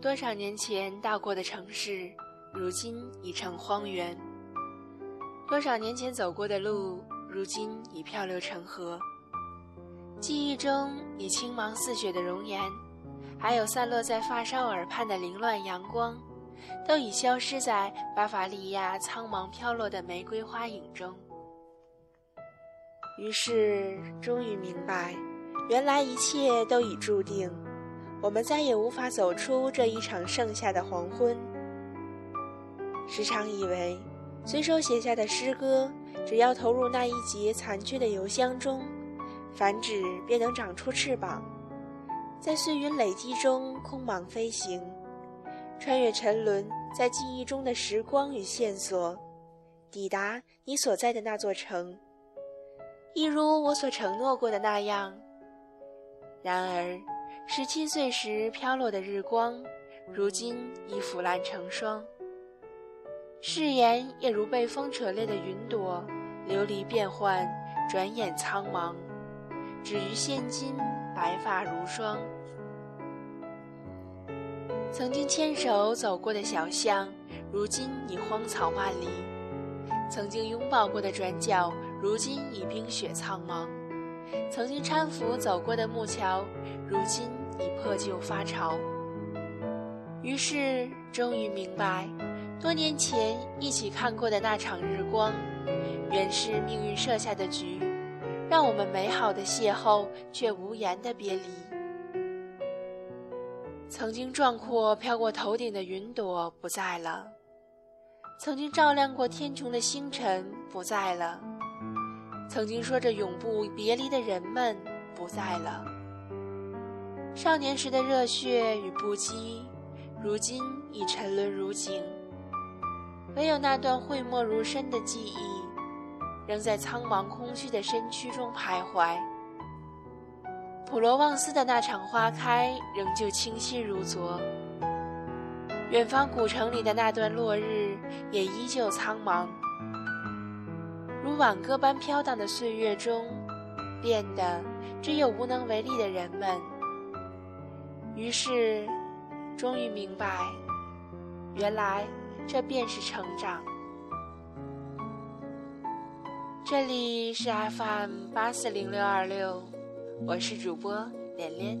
多少年前到过的城市，如今已成荒原；多少年前走过的路，如今已漂流成河。记忆中你青芒似雪的容颜，还有散落在发梢耳畔的凌乱阳光，都已消失在巴伐利亚苍茫飘落的玫瑰花影中。于是，终于明白，原来一切都已注定。我们再也无法走出这一场盛夏的黄昏。时常以为，随手写下的诗歌，只要投入那一节残缺的邮箱中，繁殖便能长出翅膀，在碎云累积中空茫飞行，穿越沉沦在记忆中的时光与线索，抵达你所在的那座城。一如我所承诺过的那样。然而。十七岁时飘落的日光，如今已腐烂成霜。誓言也如被风扯裂的云朵，流离变幻，转眼苍茫。只余现今白发如霜。曾经牵手走过的小巷，如今已荒草万里；曾经拥抱过的转角，如今已冰雪苍茫；曾经搀扶走过的木桥，如今。已破旧发潮，于是终于明白，多年前一起看过的那场日光，原是命运设下的局，让我们美好的邂逅，却无言的别离。曾经壮阔飘过头顶的云朵不在了，曾经照亮过天穹的星辰不在了，曾经说着永不别离的人们不在了。少年时的热血与不羁，如今已沉沦如井。唯有那段讳莫如深的记忆，仍在苍茫空虚的身躯中徘徊。普罗旺斯的那场花开，仍旧清晰如昨。远方古城里的那段落日，也依旧苍茫。如挽歌般飘荡的岁月中，变得只有无能为力的人们。于是，终于明白，原来这便是成长。这里是 FM 八四零六二六，我是主播莲莲。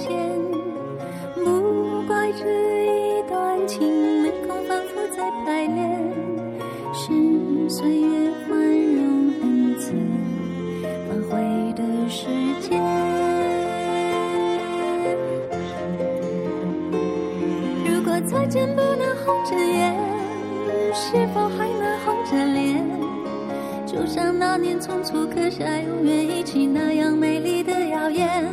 现，不怪这一段情没空反复再排练，是岁月宽容恩赐反悔的时间。如果再见不能红着眼，是否还能红着脸？就像那年匆促刻下永远一起那样美丽的谣言。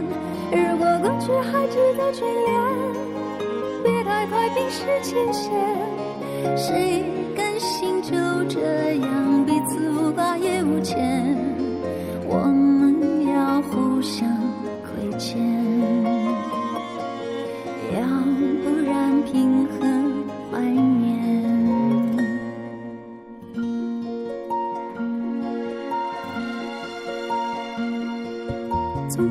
如果过去还值得眷恋，别太快冰释前嫌。谁甘心就这样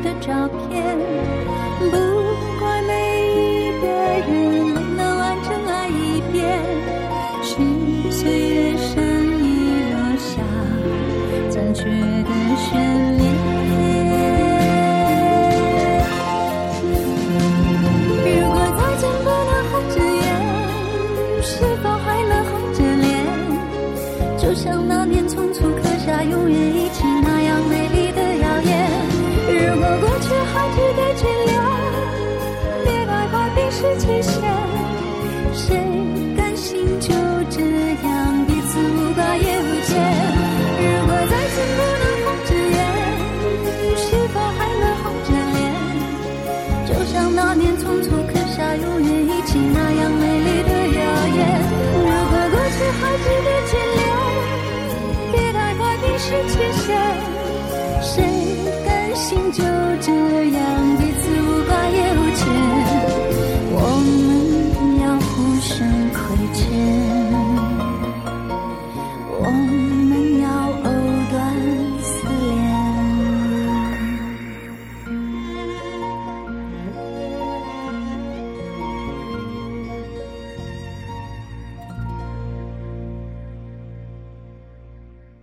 的照片。不怪每一个人没能完整爱一遍，是岁月善意落下残缺的悬念。如果再见不能红着眼，是否还能红着脸？就像那年匆促刻下永远爱值得眷恋，别害怕冰释前嫌。谁甘心就？